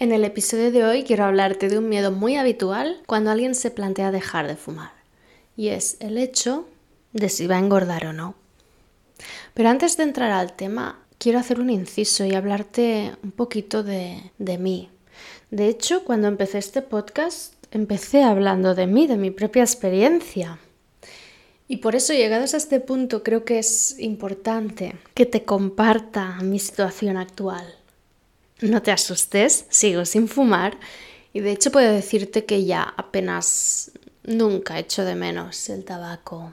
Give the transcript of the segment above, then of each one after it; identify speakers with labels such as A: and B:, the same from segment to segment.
A: En el episodio de hoy quiero hablarte de un miedo muy habitual cuando alguien se plantea dejar de fumar, y es el hecho de si va a engordar o no. Pero antes de entrar al tema, quiero hacer un inciso y hablarte un poquito de, de mí. De hecho, cuando empecé este podcast, empecé hablando de mí, de mi propia experiencia. Y por eso, llegados a este punto, creo que es importante que te comparta mi situación actual. No te asustes, sigo sin fumar y de hecho puedo decirte que ya apenas nunca echo de menos el tabaco.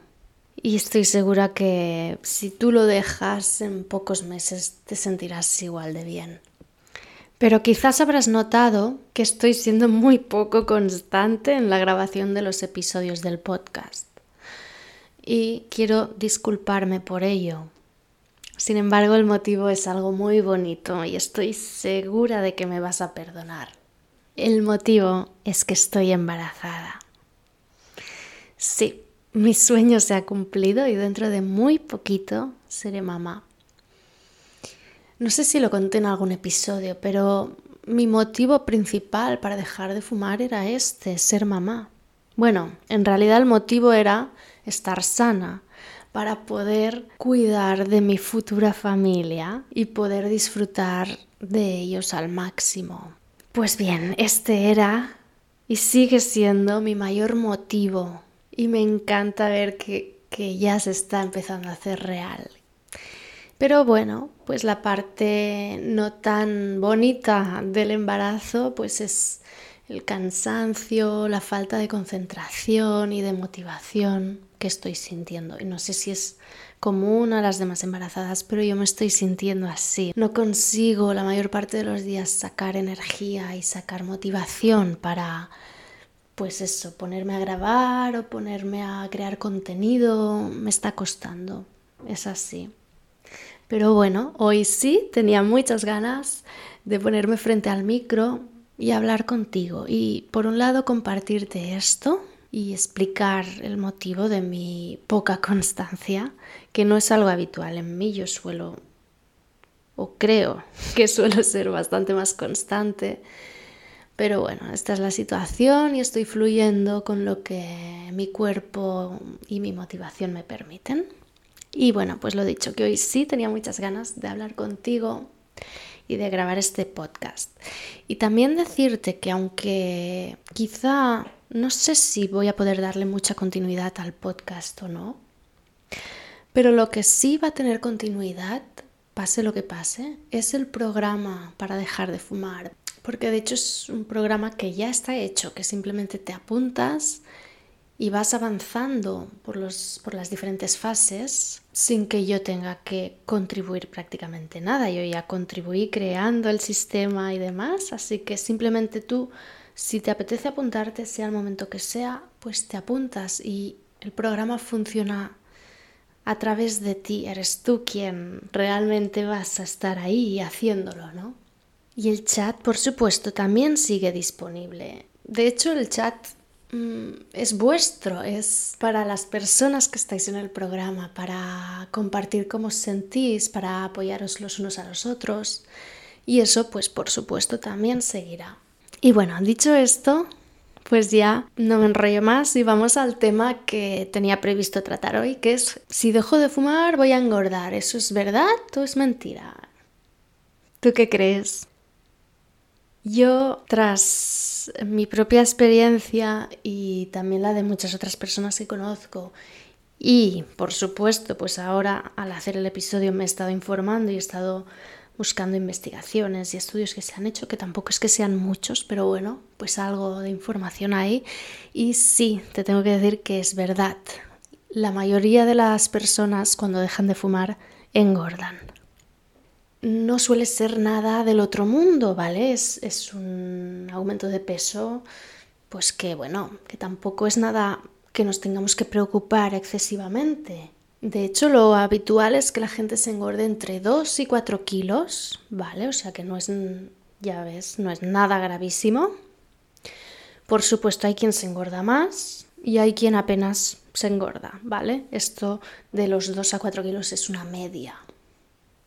A: Y estoy segura que si tú lo dejas en pocos meses te sentirás igual de bien. Pero quizás habrás notado que estoy siendo muy poco constante en la grabación de los episodios del podcast. Y quiero disculparme por ello, sin embargo, el motivo es algo muy bonito y estoy segura de que me vas a perdonar. El motivo es que estoy embarazada. Sí, mi sueño se ha cumplido y dentro de muy poquito seré mamá. No sé si lo conté en algún episodio, pero mi motivo principal para dejar de fumar era este, ser mamá. Bueno, en realidad el motivo era estar sana, para poder cuidar de mi futura familia y poder disfrutar de ellos al máximo. Pues bien, este era y sigue siendo mi mayor motivo y me encanta ver que, que ya se está empezando a hacer real. Pero bueno, pues la parte no tan bonita del embarazo pues es el cansancio, la falta de concentración y de motivación que estoy sintiendo. Y no sé si es común a las demás embarazadas, pero yo me estoy sintiendo así. No consigo la mayor parte de los días sacar energía y sacar motivación para, pues eso, ponerme a grabar o ponerme a crear contenido. Me está costando. Es así. Pero bueno, hoy sí tenía muchas ganas de ponerme frente al micro y hablar contigo. Y por un lado compartirte esto y explicar el motivo de mi poca constancia, que no es algo habitual en mí. Yo suelo, o creo que suelo ser bastante más constante. Pero bueno, esta es la situación y estoy fluyendo con lo que mi cuerpo y mi motivación me permiten. Y bueno, pues lo dicho, que hoy sí tenía muchas ganas de hablar contigo y de grabar este podcast. Y también decirte que aunque quizá no sé si voy a poder darle mucha continuidad al podcast o no, pero lo que sí va a tener continuidad, pase lo que pase, es el programa para dejar de fumar. Porque de hecho es un programa que ya está hecho, que simplemente te apuntas y vas avanzando por, los, por las diferentes fases sin que yo tenga que contribuir prácticamente nada. Yo ya contribuí creando el sistema y demás, así que simplemente tú si te apetece apuntarte, sea el momento que sea, pues te apuntas y el programa funciona a través de ti. Eres tú quien realmente vas a estar ahí haciéndolo, ¿no? Y el chat, por supuesto, también sigue disponible. De hecho, el chat mm, es vuestro, es para las personas que estáis en el programa, para compartir cómo os sentís, para apoyaros los unos a los otros. Y eso, pues por supuesto, también seguirá. Y bueno, dicho esto, pues ya no me enrollo más y vamos al tema que tenía previsto tratar hoy, que es si dejo de fumar voy a engordar. ¿Eso es verdad o es mentira? ¿Tú qué crees? Yo, tras mi propia experiencia y también la de muchas otras personas que conozco, y por supuesto, pues ahora al hacer el episodio me he estado informando y he estado buscando investigaciones y estudios que se han hecho, que tampoco es que sean muchos, pero bueno, pues algo de información hay. Y sí, te tengo que decir que es verdad. La mayoría de las personas cuando dejan de fumar engordan. no suele ser nada del otro mundo, ¿vale? Es, es un aumento de peso, pues que bueno, que tampoco es nada que nos tengamos que preocupar excesivamente. De hecho, lo habitual es que la gente se engorde entre 2 y 4 kilos, ¿vale? O sea que no es, ya ves, no es nada gravísimo. Por supuesto, hay quien se engorda más y hay quien apenas se engorda, ¿vale? Esto de los 2 a 4 kilos es una media.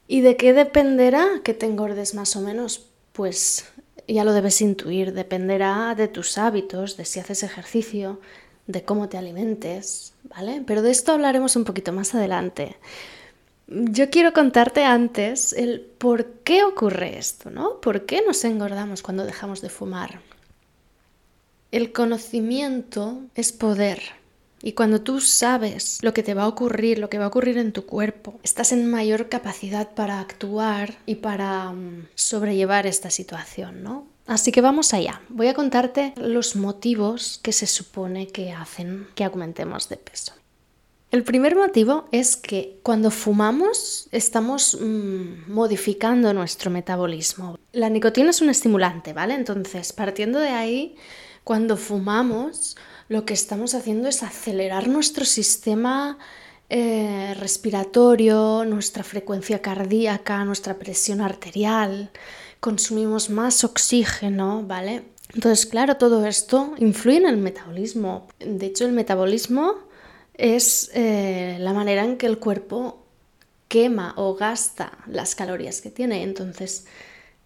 A: ¿Y de qué dependerá que te engordes más o menos? Pues ya lo debes intuir, dependerá de tus hábitos, de si haces ejercicio, de cómo te alimentes, ¿vale? Pero de esto hablaremos un poquito más adelante. Yo quiero contarte antes el por qué ocurre esto, ¿no? ¿Por qué nos engordamos cuando dejamos de fumar? El conocimiento es poder. Y cuando tú sabes lo que te va a ocurrir, lo que va a ocurrir en tu cuerpo, estás en mayor capacidad para actuar y para mm, sobrellevar esta situación, ¿no? Así que vamos allá. Voy a contarte los motivos que se supone que hacen que aumentemos de peso. El primer motivo es que cuando fumamos estamos mm, modificando nuestro metabolismo. La nicotina es un estimulante, ¿vale? Entonces, partiendo de ahí, cuando fumamos, lo que estamos haciendo es acelerar nuestro sistema eh, respiratorio, nuestra frecuencia cardíaca, nuestra presión arterial consumimos más oxígeno, ¿vale? Entonces, claro, todo esto influye en el metabolismo. De hecho, el metabolismo es eh, la manera en que el cuerpo quema o gasta las calorías que tiene. Entonces,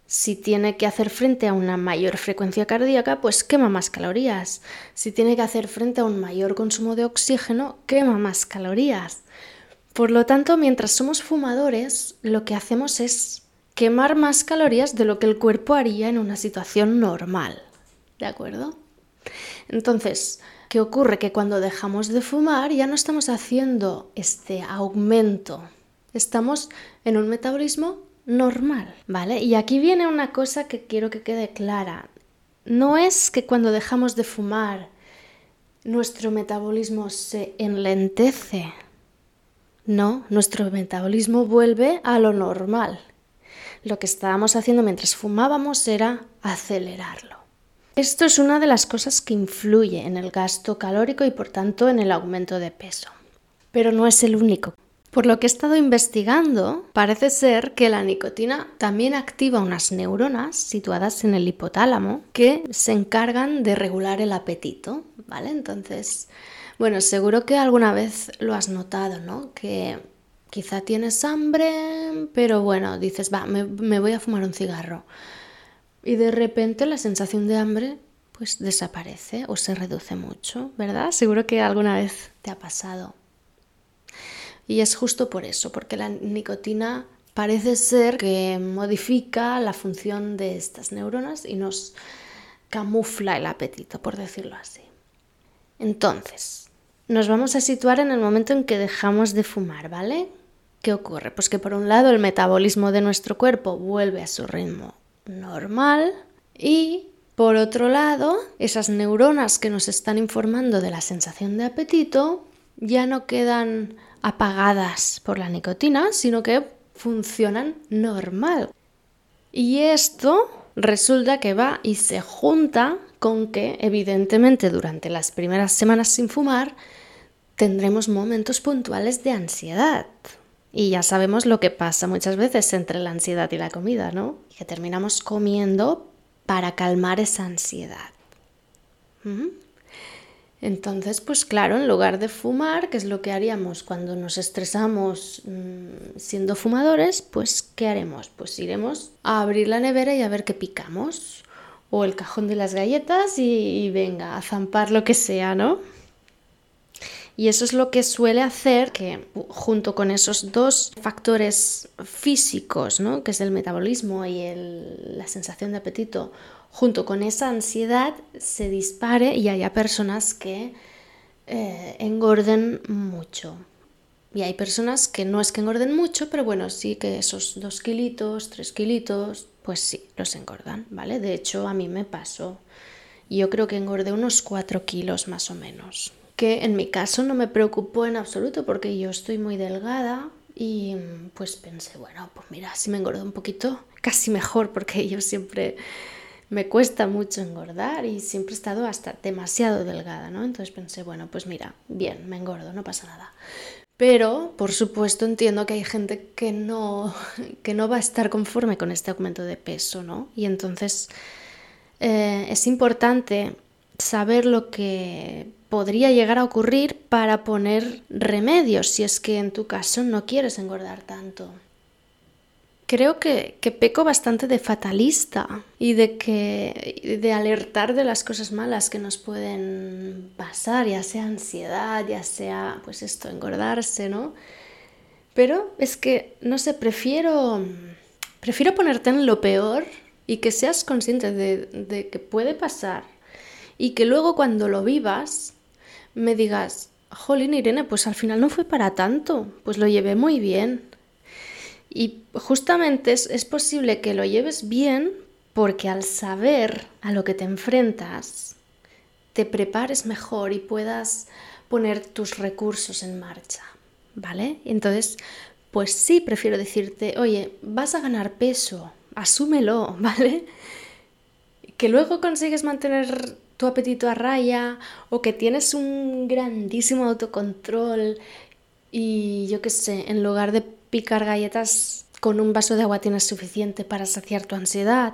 A: si tiene que hacer frente a una mayor frecuencia cardíaca, pues quema más calorías. Si tiene que hacer frente a un mayor consumo de oxígeno, quema más calorías. Por lo tanto, mientras somos fumadores, lo que hacemos es quemar más calorías de lo que el cuerpo haría en una situación normal. ¿De acuerdo? Entonces, ¿qué ocurre? Que cuando dejamos de fumar ya no estamos haciendo este aumento, estamos en un metabolismo normal, ¿vale? Y aquí viene una cosa que quiero que quede clara. No es que cuando dejamos de fumar nuestro metabolismo se enlentece. No, nuestro metabolismo vuelve a lo normal lo que estábamos haciendo mientras fumábamos era acelerarlo. Esto es una de las cosas que influye en el gasto calórico y por tanto en el aumento de peso. Pero no es el único. Por lo que he estado investigando, parece ser que la nicotina también activa unas neuronas situadas en el hipotálamo que se encargan de regular el apetito, ¿vale? Entonces, bueno, seguro que alguna vez lo has notado, ¿no? Que Quizá tienes hambre, pero bueno, dices, va, me, voy a fumar un cigarro. Y de repente la sensación de hambre pues desaparece o se reduce mucho, ¿verdad? Seguro que alguna vez te ha pasado. Y es justo por eso, porque la nicotina parece ser que modifica la función de estas neuronas y nos camufla el apetito, por decirlo así. Entonces, nos vamos a situar en el momento en que dejamos de fumar, ¿vale? ¿Qué ocurre? Pues que por un lado el metabolismo de nuestro cuerpo vuelve a su ritmo normal y por otro lado esas neuronas que nos están informando de la sensación de apetito ya no quedan apagadas por la nicotina, sino que funcionan normal. Y esto resulta que va y se junta con que evidentemente durante las primeras semanas sin fumar tendremos momentos puntuales de ansiedad. Y ya sabemos lo que pasa muchas veces entre la ansiedad y la comida, ¿no? Que terminamos comiendo para calmar esa ansiedad. Entonces, pues claro, en lugar de fumar, que es lo que haríamos cuando nos estresamos mm, siendo fumadores, pues ¿qué haremos? Pues iremos a abrir la nevera y a ver qué picamos. O el cajón de las galletas y venga, a zampar lo que sea, ¿no? Y eso es lo que suele hacer que junto con esos dos factores físicos, ¿no? que es el metabolismo y la sensación de apetito, junto con esa ansiedad se dispare y haya personas que eh, engorden mucho. Y hay personas que no es que engorden mucho, pero bueno, sí que esos dos kilitos, tres kilitos, pues sí, los engordan, ¿vale? De hecho, a mí me pasó. Yo creo que engordé unos cuatro kilos más o menos que en mi caso no me preocupó en absoluto porque yo estoy muy delgada, Y pues pensé, bueno, pues mira, si me engordo un poquito, casi mejor, porque yo siempre me cuesta mucho engordar y siempre he estado hasta demasiado delgada, ¿no? Entonces pensé, bueno, pues mira, bien, me engordo, no pasa nada. Pero, por supuesto, entiendo que hay gente que no, que no va a estar conforme con este aumento de peso, ¿no? Y entonces eh, es importante saber lo que podría llegar a ocurrir para poner remedios si es que en tu caso no quieres engordar tanto. Creo que, que peco bastante de fatalista y de que de alertar de las cosas malas que nos pueden pasar, ya sea ansiedad, ya sea pues esto, engordarse, ¿no? Pero es que, no sé, prefiero, prefiero ponerte en lo peor y que seas consciente de, de que puede pasar y que luego cuando lo vivas me digas, jolín Irene, pues al final no fue para tanto, pues lo llevé muy bien. Y justamente es, es posible que lo lleves bien porque al saber a lo que te enfrentas, te prepares mejor y puedas poner tus recursos en marcha, ¿vale? Entonces, pues sí, prefiero decirte, oye, vas a ganar peso, asúmelo, ¿vale? Que luego consigues mantener tu apetito a raya o que tienes un grandísimo autocontrol y yo qué sé, en lugar de picar galletas con un vaso de agua tienes suficiente para saciar tu ansiedad,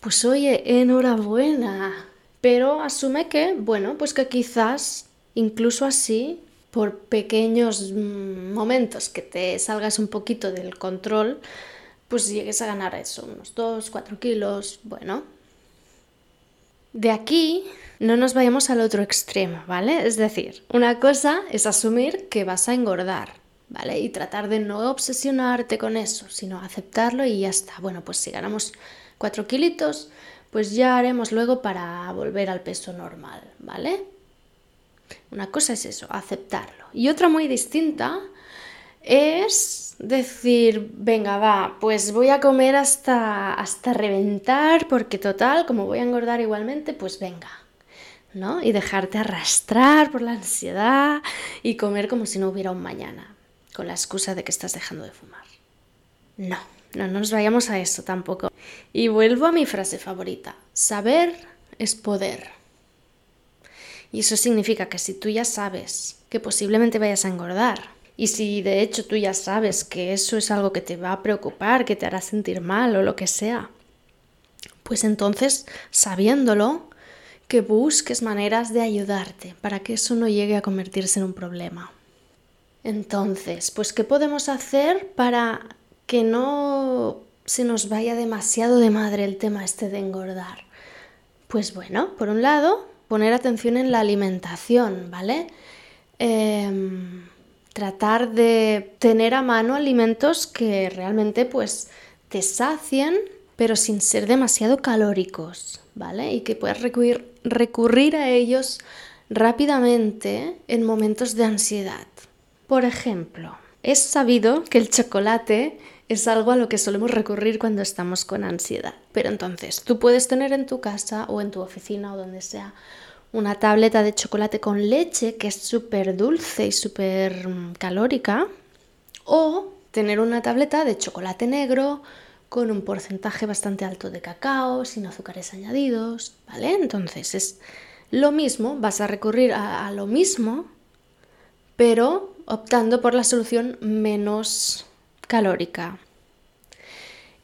A: pues oye, enhorabuena. Pero asume que, bueno, pues que quizás incluso así, por pequeños mm, momentos que te salgas un poquito del control, pues llegues a ganar eso, unos 2, 4 kilos, bueno, de aquí no nos vayamos al otro extremo, ¿vale? Es decir, una cosa es asumir que vas a engordar, ¿vale? Y tratar de no obsesionarte con eso, sino aceptarlo y ya está. Bueno, pues si ganamos 4 kilitos, pues ya haremos luego para volver al peso normal, ¿vale? Una cosa es eso, aceptarlo. Y otra muy distinta es decir, venga, va, pues voy a comer hasta, hasta reventar, porque total, como voy a engordar igualmente, pues venga, ¿no? Y dejarte arrastrar por la ansiedad y comer como si no hubiera un mañana, con la excusa de que estás dejando de fumar. No, no, no nos vayamos a eso tampoco. Y vuelvo a mi frase favorita, saber es poder. Y eso significa que si tú ya sabes que posiblemente vayas a engordar, y si de hecho tú ya sabes que eso es algo que te va a preocupar, que te hará sentir mal o lo que sea, pues entonces, sabiéndolo, que busques maneras de ayudarte para que eso no llegue a convertirse en un problema. Entonces, pues ¿qué podemos hacer para que no se nos vaya demasiado de madre el tema este de engordar? Pues bueno, por un lado, poner atención en la alimentación, ¿vale? Eh, tratar de tener a mano alimentos que realmente pues te sacien, pero sin ser demasiado calóricos, ¿vale? Y que puedas recurrir, recurrir a ellos rápidamente en momentos de ansiedad. Por ejemplo, es sabido que el chocolate es algo a lo que solemos recurrir cuando estamos con ansiedad. Pero entonces, tú puedes tener en tu casa o en tu oficina o donde sea una tableta de chocolate con leche que es súper dulce y súper mm, calórica, o tener una tableta de chocolate negro con un porcentaje bastante alto de cacao, sin azúcares añadidos, ¿vale? Entonces es lo mismo, vas a recurrir a, a lo mismo, pero optando por la solución menos calórica.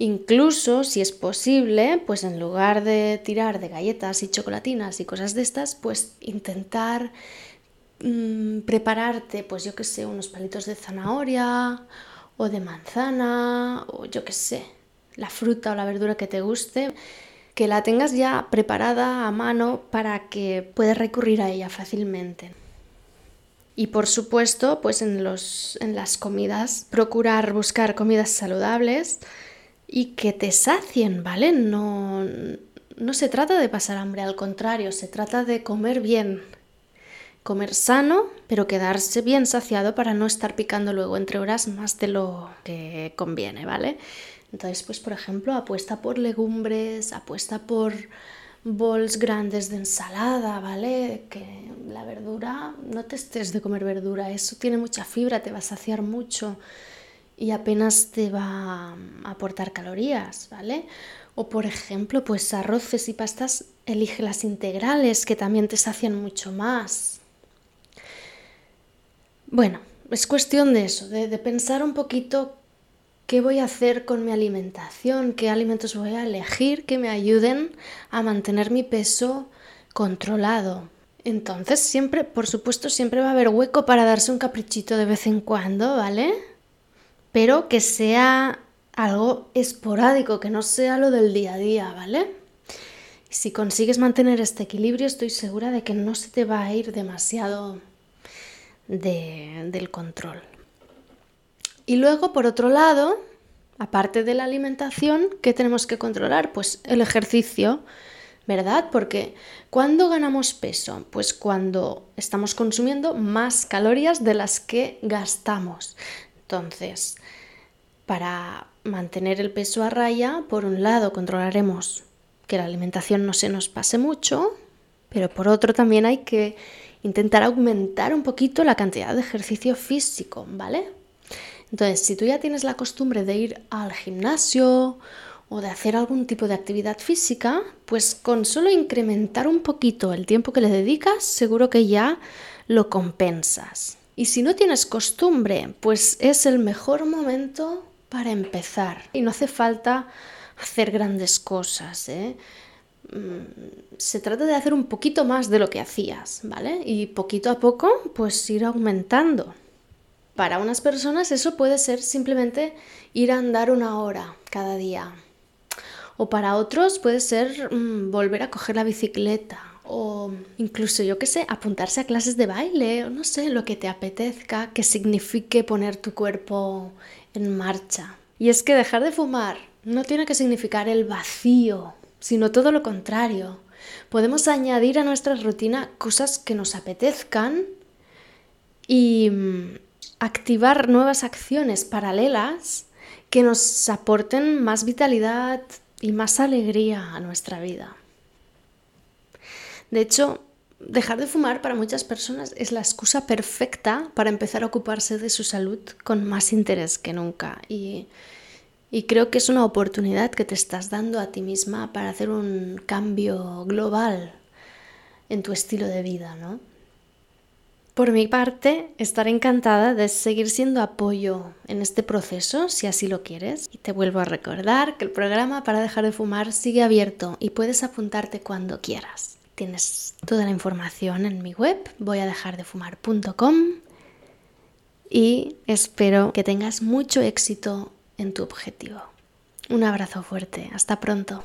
A: Incluso, si es posible, pues en lugar de tirar de galletas y chocolatinas y cosas de estas, pues intentar mm, prepararte, pues yo que sé, unos palitos de zanahoria o de manzana o yo que sé, la fruta o la verdura que te guste, que la tengas ya preparada a mano para que puedas recurrir a ella fácilmente. Y por supuesto, pues en, los, en las comidas, procurar buscar comidas saludables y que te sacien, ¿vale? No, no se trata de pasar hambre, al contrario, se trata de comer bien. Comer sano, pero quedarse bien saciado para no estar picando luego entre horas más de lo que conviene, ¿vale? Entonces, pues por ejemplo, apuesta por legumbres, apuesta por bols grandes de ensalada, ¿vale? Que la verdura, no te estés de comer verdura, eso tiene mucha fibra, te va a saciar mucho y apenas te va a aportar calorías, ¿vale? O por ejemplo, pues arroces y pastas, elige las integrales que también te sacian mucho más. Bueno, es cuestión de eso, de, de pensar un poquito qué voy a hacer con mi alimentación, qué alimentos voy a elegir que me ayuden a mantener mi peso controlado. Entonces siempre, por supuesto, siempre va a haber hueco para darse un caprichito de vez en cuando, ¿vale? Pero que sea algo esporádico, que no sea lo del día a día, ¿vale? Si consigues mantener este equilibrio, estoy segura de que no se te va a ir demasiado del control. Y luego, por otro lado, aparte de la alimentación, ¿qué tenemos que controlar? Pues el ejercicio, ¿verdad? Porque ¿cuándo ganamos peso? Pues cuando estamos consumiendo más calorías de las que gastamos. Entonces, para mantener el peso a raya, por un lado controlaremos que la alimentación no se nos pase mucho, pero por otro también hay que intentar aumentar un poquito la cantidad de ejercicio físico, ¿vale? Entonces, si tú ya tienes la costumbre de ir al gimnasio o de hacer algún tipo de actividad física, pues con solo incrementar un poquito el tiempo que le dedicas, seguro que ya lo compensas. Y si no tienes costumbre, pues es el mejor momento para empezar. Y no hace falta hacer grandes cosas, ¿eh? Mm, se trata de hacer un poquito más de lo que hacías, ¿vale? Y poquito a poco, pues ir aumentando. Para unas personas eso puede ser simplemente ir a andar una hora cada día. O para otros puede ser mm, volver a coger la bicicleta. O incluso, yo qué sé, apuntarse a clases de baile. O no sé, lo que te apetezca, que signifique poner tu cuerpo en marcha. Y es que dejar de fumar no tiene que significar el vacío, sino todo lo contrario. Podemos añadir a nuestra rutina cosas que nos apetezcan y mm, activar nuevas acciones paralelas que nos aporten más vitalidad y más alegría a nuestra vida. De hecho, dejar de fumar para muchas personas es la excusa perfecta para empezar a ocuparse de su salud con más interés que nunca. Y, creo que es una oportunidad que te estás dando a ti misma para hacer un cambio global en tu estilo de vida, ¿no? Por mi parte, estaré encantada de seguir siendo apoyo en este proceso, si así lo quieres. Y te vuelvo a recordar que el programa para dejar de fumar sigue abierto y puedes apuntarte cuando quieras. Tienes toda la información en mi web, voy a dejar de fumar.com y espero que tengas mucho éxito en tu objetivo. Un abrazo fuerte, hasta pronto.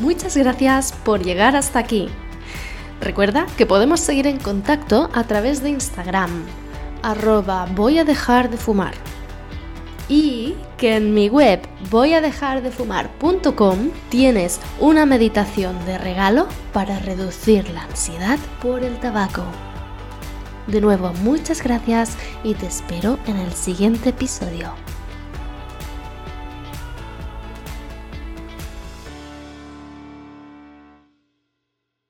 A: Muchas gracias por llegar hasta aquí. Recuerda que podemos seguir en contacto a través de Instagram, arroba voy a dejar de fumar. Y que en mi web voy a dejar de fumar.com tienes una meditación de regalo para reducir la ansiedad por el tabaco. De nuevo, muchas gracias y te espero en el siguiente episodio.